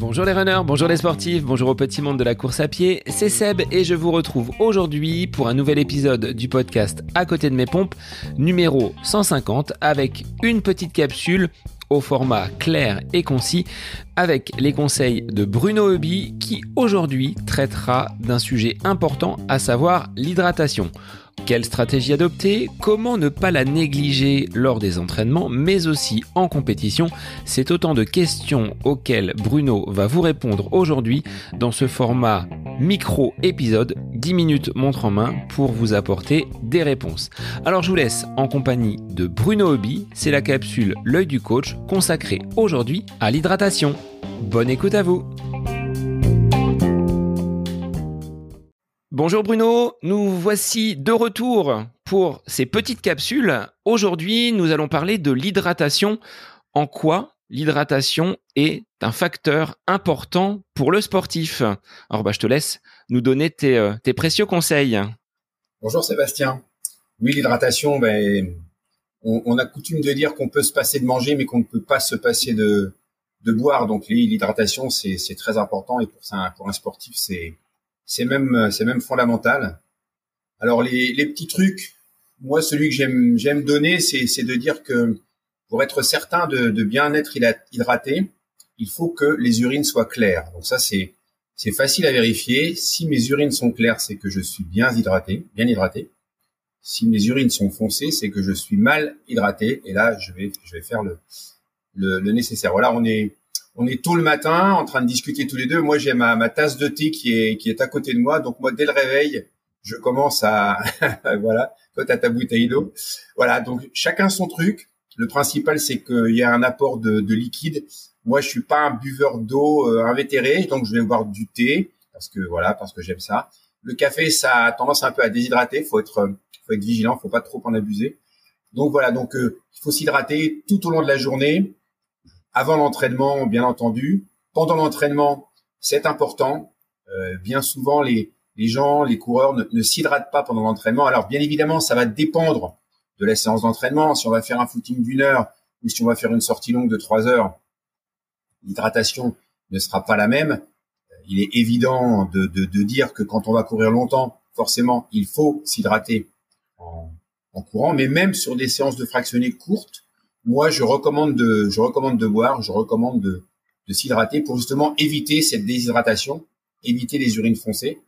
Bonjour les runners, bonjour les sportifs, bonjour au petit monde de la course à pied, c'est Seb et je vous retrouve aujourd'hui pour un nouvel épisode du podcast À côté de mes pompes, numéro 150, avec une petite capsule au format clair et concis avec les conseils de Bruno Heuby qui aujourd'hui traitera d'un sujet important à savoir l'hydratation. Quelle stratégie adopter Comment ne pas la négliger lors des entraînements, mais aussi en compétition C'est autant de questions auxquelles Bruno va vous répondre aujourd'hui dans ce format micro-épisode, 10 minutes montre en main pour vous apporter des réponses. Alors je vous laisse en compagnie de Bruno Hobby, c'est la capsule L'œil du coach consacrée aujourd'hui à l'hydratation. Bonne écoute à vous Bonjour Bruno, nous voici de retour pour ces petites capsules. Aujourd'hui, nous allons parler de l'hydratation. En quoi l'hydratation est un facteur important pour le sportif? Alors bah, je te laisse nous donner tes, euh, précieux conseils. Bonjour Sébastien. Oui, l'hydratation, ben, on, a coutume de dire qu'on peut se passer de manger, mais qu'on ne peut pas se passer de, de boire. Donc l'hydratation, c'est très important et pour, pour un sportif, c'est c'est même c'est même fondamental. Alors les, les petits trucs, moi celui que j'aime j'aime donner, c'est c'est de dire que pour être certain de, de bien être hydraté, il faut que les urines soient claires. Donc ça c'est c'est facile à vérifier. Si mes urines sont claires, c'est que je suis bien hydraté, bien hydraté. Si mes urines sont foncées, c'est que je suis mal hydraté. Et là, je vais je vais faire le le, le nécessaire. Voilà, on est on est tôt le matin en train de discuter tous les deux. Moi, j'ai ma, tasse de thé qui est, qui est à côté de moi. Donc, moi, dès le réveil, je commence à, voilà, toi, t'as ta bouteille d'eau. Voilà. Donc, chacun son truc. Le principal, c'est qu'il y a un apport de, de, liquide. Moi, je suis pas un buveur d'eau euh, invétéré, donc je vais boire du thé parce que voilà, parce que j'aime ça. Le café, ça a tendance un peu à déshydrater. Faut être, faut être vigilant. Faut pas trop en abuser. Donc voilà. Donc, euh, il faut s'hydrater tout au long de la journée avant l'entraînement, bien entendu. Pendant l'entraînement, c'est important. Euh, bien souvent, les, les gens, les coureurs ne, s'hydratent pas pendant l'entraînement. Alors, bien évidemment, ça va dépendre de la séance d'entraînement. Si on va faire un footing d'une heure ou si on va faire une sortie longue de trois heures, l'hydratation ne sera pas la même. Il est évident de, de, de, dire que quand on va courir longtemps, forcément, il faut s'hydrater en, en courant. Mais même sur des séances de fractionnés courtes, moi, je recommande de, je recommande de boire, je recommande de, de s'hydrater pour justement éviter cette déshydratation, éviter les urines foncées,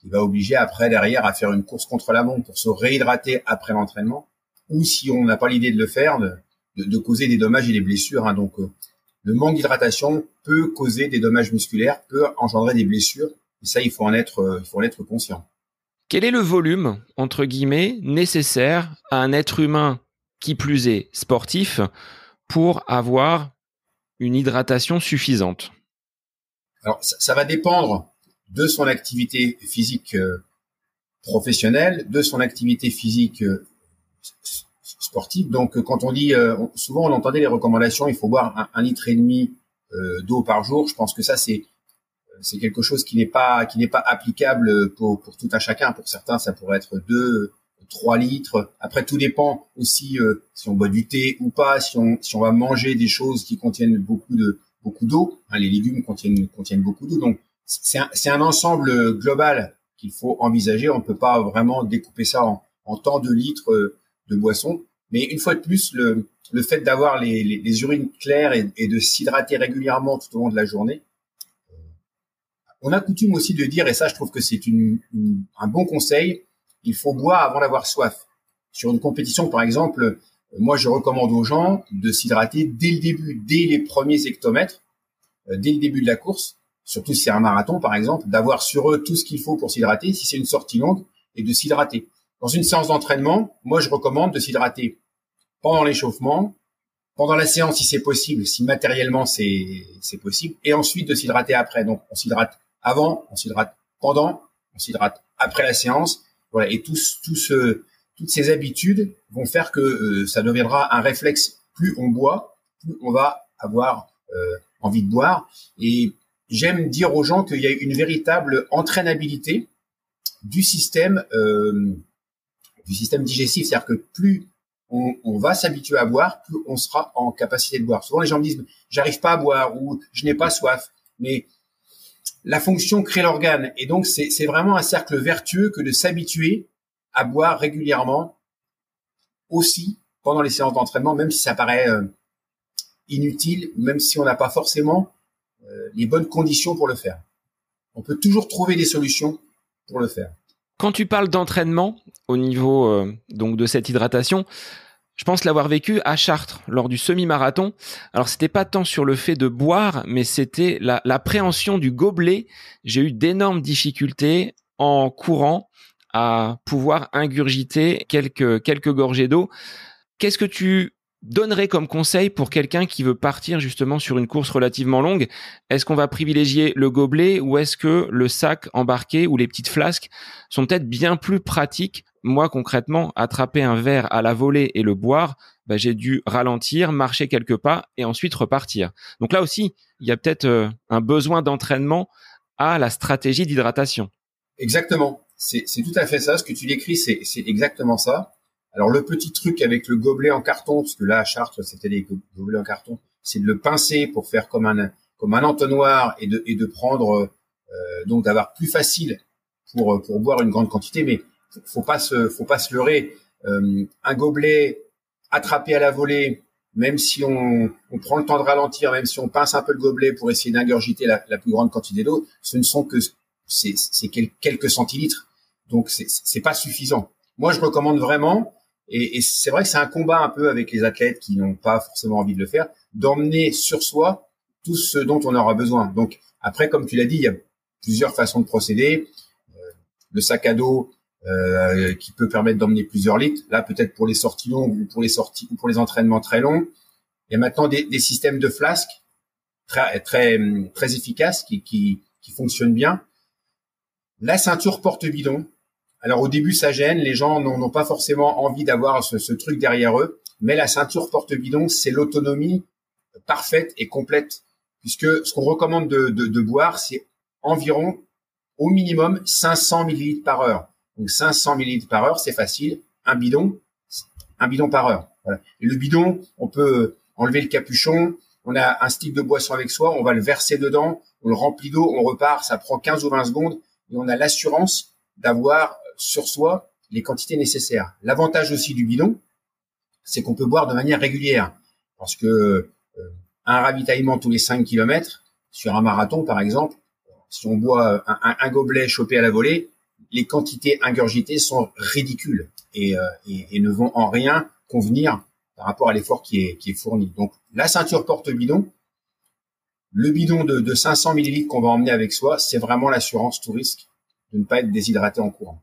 qui va obliger après derrière à faire une course contre la montre pour se réhydrater après l'entraînement, ou si on n'a pas l'idée de le faire, de, de, causer des dommages et des blessures. Hein. Donc, euh, le manque d'hydratation peut causer des dommages musculaires, peut engendrer des blessures. Et ça, il faut en être, euh, il faut en être conscient. Quel est le volume, entre guillemets, nécessaire à un être humain qui plus est sportif, pour avoir une hydratation suffisante Alors, ça, va dépendre de son activité physique euh, professionnelle, de son activité physique euh, sportive. Donc, quand on dit, euh, souvent on entendait les recommandations, il faut boire un, litre et demi d'eau par jour. Je pense que ça, c'est c'est quelque chose qui n'est pas qui n'est pas applicable pour tout un chacun. Pour certains, ça pourrait être deux 3 litres. Après, tout dépend aussi euh, si on boit du thé ou pas, si on, si on va manger des choses qui contiennent beaucoup de beaucoup d'eau. Hein, les légumes contiennent contiennent beaucoup d'eau, donc c'est un, un, ensemble global qu'il faut envisager. On ne peut pas vraiment découper ça en, en tant de litres euh, de boisson. Mais une fois de plus, le, le fait d'avoir les, les, urines claires et, de s'hydrater régulièrement tout au long de la journée, euh, on a coutume aussi de dire, et ça je trouve que c'est une, un bon conseil, il faut boire avant d'avoir soif. Sur une compétition, par exemple, moi, je recommande aux gens de s'hydrater dès le début, dès les premiers hectomètres, euh, dès le début de la course, surtout si c'est un marathon, par exemple, d'avoir sur eux tout ce qu'il faut pour s'hydrater, si c'est une sortie longue, et de s'hydrater. Dans une séance d'entraînement, moi, je recommande de s'hydrater pendant l'échauffement, pendant la séance, si c'est possible, si matériellement c'est possible, et ensuite de s'hydrater après. Donc, on s'hydrate avant, on s'hydrate pendant, on s'hydrate après la séance, et tous, tous, toutes ces habitudes vont faire que euh, ça deviendra un réflexe. Plus on boit, plus on va avoir euh, envie de boire. Et j'aime dire aux gens qu'il y a une véritable entraînabilité du système, euh, du système digestif, c'est-à-dire que plus on, va s'habituer à boire, plus on sera en capacité de boire. Souvent, les gens me disent, j'arrive pas à boire ou je n'ai pas soif. Mais la fonction crée l'organe. Et donc, c'est vraiment un cercle vertueux que de s'habituer à boire régulièrement aussi pendant les séances d'entraînement, même si ça paraît euh, inutile, même si on n'a pas forcément euh, les bonnes conditions pour le faire. On peut toujours trouver des solutions pour le faire. Quand tu parles d'entraînement au niveau euh, donc de cette hydratation, je pense l'avoir vécu à Chartres lors du semi-marathon. Alors c'était pas tant sur le fait de boire, mais c'était l'appréhension du gobelet. J'ai eu d'énormes difficultés en courant à pouvoir ingurgiter quelques quelques gorgées d'eau. Qu'est-ce que tu donnerais comme conseil pour quelqu'un qui veut partir justement sur une course relativement longue Est-ce qu'on va privilégier le gobelet ou est-ce que le sac embarqué ou les petites flasques sont peut-être bien plus pratiques? Moi concrètement, attraper un verre à la volée et le boire, bah, j'ai dû ralentir, marcher quelques pas et ensuite repartir. Donc là aussi, il y a peut-être euh, un besoin d'entraînement à la stratégie d'hydratation. Exactement. C'est tout à fait ça. Ce que tu décris, c'est exactement ça. Alors le petit truc avec le gobelet en carton, parce que là à Chartres c'était des gobelets en carton, c'est de le pincer pour faire comme un comme un entonnoir et de et de prendre euh, donc d'avoir plus facile pour pour boire une grande quantité. Mais faut pas se faut pas se leurrer. Euh, un gobelet attrapé à la volée, même si on, on, prend le temps de ralentir, même si on pince un peu le gobelet pour essayer d'ingurgiter la, la, plus grande quantité d'eau, ce ne sont que c'est quelques centilitres, donc c'est pas suffisant. Moi, je recommande vraiment et, et c'est vrai que c'est un combat un peu avec les athlètes qui n'ont pas forcément envie de le faire, d'emmener sur soi tout ce dont on aura besoin. Donc après, comme tu l'as dit, il y a plusieurs façons de procéder. Euh, le sac à dos euh, qui peut permettre d'emmener plusieurs litres. Là, peut-être pour les sorties longues ou pour les sorties ou pour les entraînements très longs. Il y a maintenant des, des systèmes de flasques très très très efficaces qui, qui, qui fonctionnent bien. La ceinture porte-bidon, alors au début, ça gêne, les gens n'ont pas forcément envie d'avoir ce, truc derrière eux, mais la ceinture porte-bidon, c'est l'autonomie parfaite et complète, puisque ce qu'on recommande de, boire, c'est environ au minimum 500 millilitres par heure. Donc 500 millilitres par heure, c'est facile, un bidon, un bidon par heure. Le bidon, on peut enlever le capuchon, on a un stick de boisson avec soi, on va le verser dedans, on le remplit d'eau, on repart, ça prend 15 ou 20 secondes, et on a l'assurance d'avoir sur soi les quantités nécessaires. L'avantage aussi du bidon, c'est qu'on peut boire de manière régulière. Parce que euh, un ravitaillement tous les 5 km, sur un marathon par exemple, si on boit un, gobelet chopé à la volée, les quantités ingurgitées sont ridicules et, euh, ne vont en rien convenir par rapport à l'effort qui est, fourni. Donc la ceinture porte-bidon, le bidon de, de 500 millilitres qu'on va emmener avec soi, c'est vraiment l'assurance tout risque de ne pas être déshydraté en courant.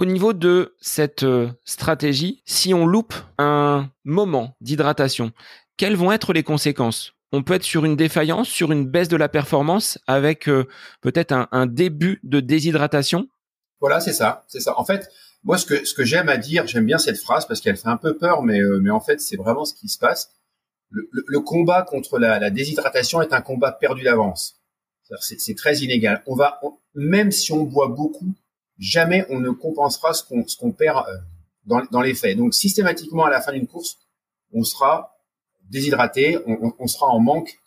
Au niveau de cette euh, stratégie, si on loupe un moment d'hydratation, quelles vont être les conséquences? On peut être sur une défaillance, sur une baisse de la performance avec euh, peut-être un, début de déshydratation? Voilà, c'est ça, c'est ça. En fait, moi, ce que, j'aime à dire, j'aime bien cette phrase parce qu'elle fait un peu peur, mais, euh, en fait, c'est vraiment ce qui se passe. Le, combat contre la, déshydratation est un combat perdu d'avance. C'est très inégal. On va, même si on boit beaucoup, jamais on ne compensera ce qu'on qu'on perd euh, dans, dans les faits. Donc systématiquement à la fin d'une course, on sera déshydraté, on, on sera en manque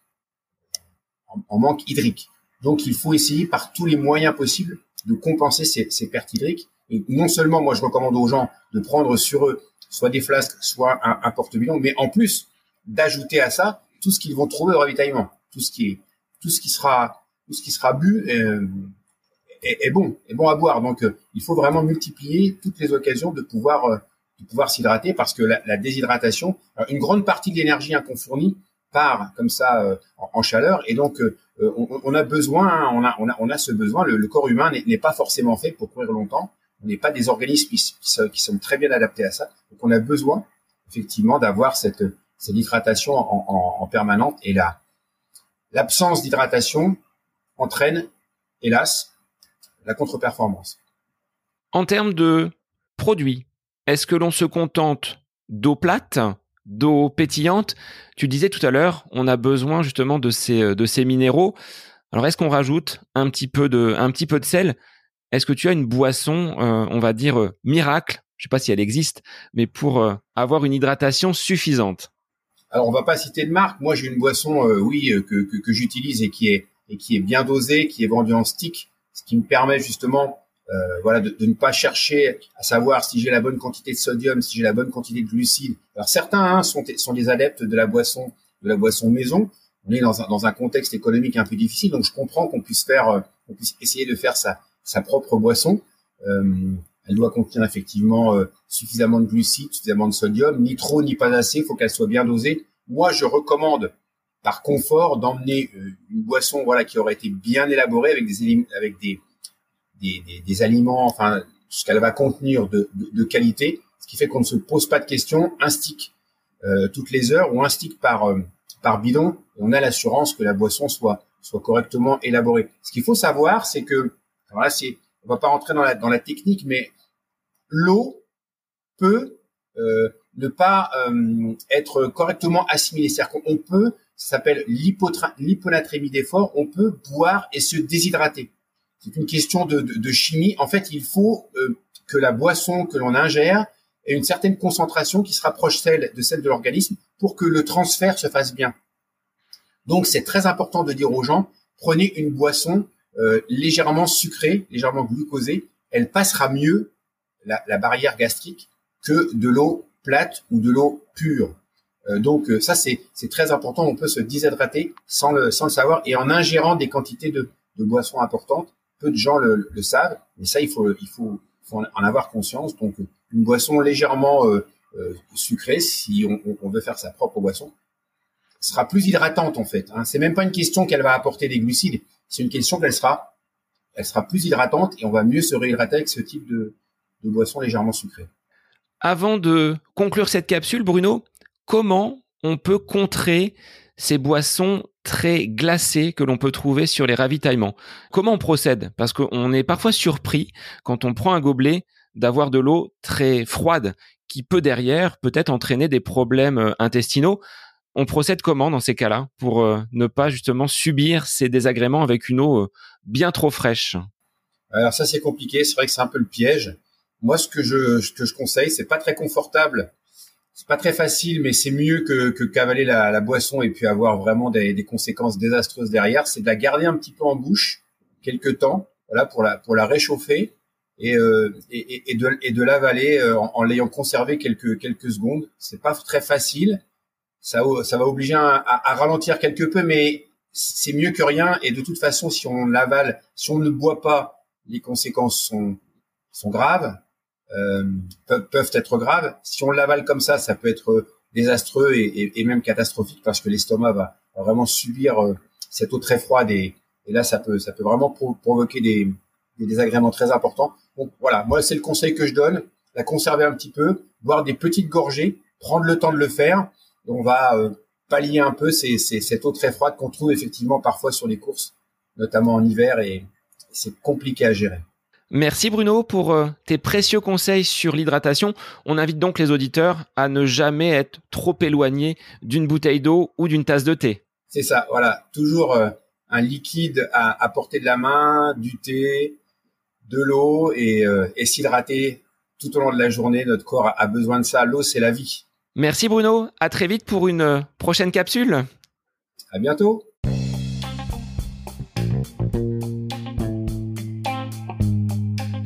en, manque hydrique. Donc il faut essayer par tous les moyens possibles de compenser ces, ces pertes hydriques. Et non seulement moi je recommande aux gens de prendre sur eux soit des flasques, soit un, un porte-bidon, mais en plus d'ajouter à ça tout ce qu'ils vont trouver au ravitaillement, tout ce qui est tout ce qui sera tout ce qui sera bu. Euh, est, bon, est bon à boire. Donc, euh, il faut vraiment multiplier toutes les occasions de pouvoir euh, de pouvoir s'hydrater parce que la, déshydratation, une grande partie de l'énergie qu'on fournit part comme ça euh, en, chaleur et donc on, a besoin, hein, on a, on a, on a ce besoin. Le, corps humain n'est pas forcément fait pour courir longtemps. On n'est pas des organismes qui, qui, sont très bien adaptés à ça. Donc on a besoin effectivement d'avoir cette, cette hydratation en, en, en permanente et là, l'absence d'hydratation entraîne, hélas, la contre-performance. En termes de produits, est-ce que l'on se contente d'eau plate, d'eau pétillante? Tu disais tout à l'heure, on a besoin justement de ces, euh, de ces minéraux. Alors est-ce qu'on rajoute un petit peu de, un petit peu de sel? Est-ce que tu as une boisson, euh, on va dire, euh, miracle? Je sais pas si elle existe, mais pour euh, avoir une hydratation suffisante Alors on va pas citer de marque. Moi j'ai une boisson, oui, que, que, que j'utilise et qui est et qui est bien dosée, qui est vendue en stick, ce qui me permet justement euh, voilà, de, de, ne pas chercher à savoir si j'ai la bonne quantité de sodium, si j'ai la bonne quantité de glucides. Alors certains hein, sont, sont des adeptes de la boisson, de la boisson maison. On est dans un, dans un contexte économique un peu difficile, donc je comprends qu'on puisse faire, qu'on puisse essayer de faire sa, sa propre boisson. Euh, elle doit contenir effectivement euh, suffisamment de glucides, suffisamment de sodium, ni trop ni pas assez. Il faut qu'elle soit bien dosée. Moi, je recommande par confort d'emmener euh, une boisson voilà qui aurait été bien élaborée avec des avec des des, des, des aliments, enfin ce qu'elle va contenir de, de, de, qualité, ce qui fait qu'on ne se pose pas de questions, un stick euh, toutes les heures ou un stick par par bidon, on a l'assurance que la boisson soit soit correctement élaborée. Ce qu'il faut savoir, c'est que voilà, c'est on va pas rentrer dans la, dans la technique, mais l'eau peut euh, ne pas euh, être correctement assimilée. C'est-à-dire qu'on peut, ça s'appelle l'hyponatrémie d'effort, on peut boire et se déshydrater. C'est une question de, chimie. En fait, il faut euh, que la boisson que l'on ingère ait une certaine concentration qui se rapproche celle de celle de l'organisme pour que le transfert se fasse bien. Donc, c'est très important de dire aux gens, prenez une boisson euh, légèrement sucrée, légèrement glucosée, elle passera mieux la barrière gastrique que de l'eau plate ou de l'eau pure. Euh, donc euh, ça c'est très important. On peut se déshydrater sans le sans le savoir et en ingérant des quantités de, de boissons importantes. Peu de gens le, le, savent, mais ça il faut il faut, faut en avoir conscience. Donc une boisson légèrement euh, sucrée, si on, on, veut faire sa propre boisson, sera plus hydratante en fait. Hein. C'est même pas une question qu'elle va apporter des glucides, c'est une question qu'elle sera, elle sera plus hydratante et on va mieux se réhydrater avec ce type de, de boisson légèrement sucrée. Avant de conclure cette capsule, Bruno, comment on peut contrer ces boissons très glacées que l'on peut trouver sur les ravitaillements Comment on procède? Parce qu'on est parfois surpris quand on prend un gobelet d'avoir de l'eau très froide qui peut derrière peut-être entraîner des problèmes euh, intestinaux. On procède comment dans ces cas-là pour euh, ne pas justement subir ces désagréments avec une eau euh, bien trop fraîche? Alors ça c'est compliqué, c'est vrai que c'est un peu le piège. Moi ce que je ce que je conseille, c'est pas très confortable, c'est pas très facile, mais c'est mieux que, que cavaler la, boisson et puis avoir vraiment des, des conséquences désastreuses derrière. C'est de la garder un petit peu en bouche quelques temps, voilà pour la pour la réchauffer et, euh, et, et, de, et de l'avaler en, en l'ayant conservé quelques quelques secondes. C'est pas très facile ça, ça va obliger à, à, ralentir quelque peu, mais c'est mieux que rien. Et de toute façon, si on l'avale, si on ne boit pas, les conséquences sont, sont graves, euh, peuvent, être graves. Si on l'avale comme ça, ça peut être désastreux et, et, et même catastrophique parce que l'estomac va, vraiment subir euh, cette eau très froide et, et, là, ça peut, ça peut vraiment provoquer des, des désagréments très importants. Donc voilà, moi, c'est le conseil que je donne, la conserver un petit peu, boire des petites gorgées, prendre le temps de le faire on va euh, pallier un peu ces, ces, cette eau très froide qu'on trouve effectivement parfois sur les courses, notamment en hiver, et c'est compliqué à gérer. Merci Bruno pour euh, tes précieux conseils sur l'hydratation. On invite donc les auditeurs à ne jamais être trop éloignés d'une bouteille d'eau ou d'une tasse de thé. C'est ça, voilà. Toujours euh, un liquide à, à, portée de la main, du thé, de l'eau et, et s'hydrater tout au long de la journée. Notre corps a besoin de ça. L'eau, c'est la vie. Merci Bruno, à très vite pour une euh, prochaine capsule. À bientôt.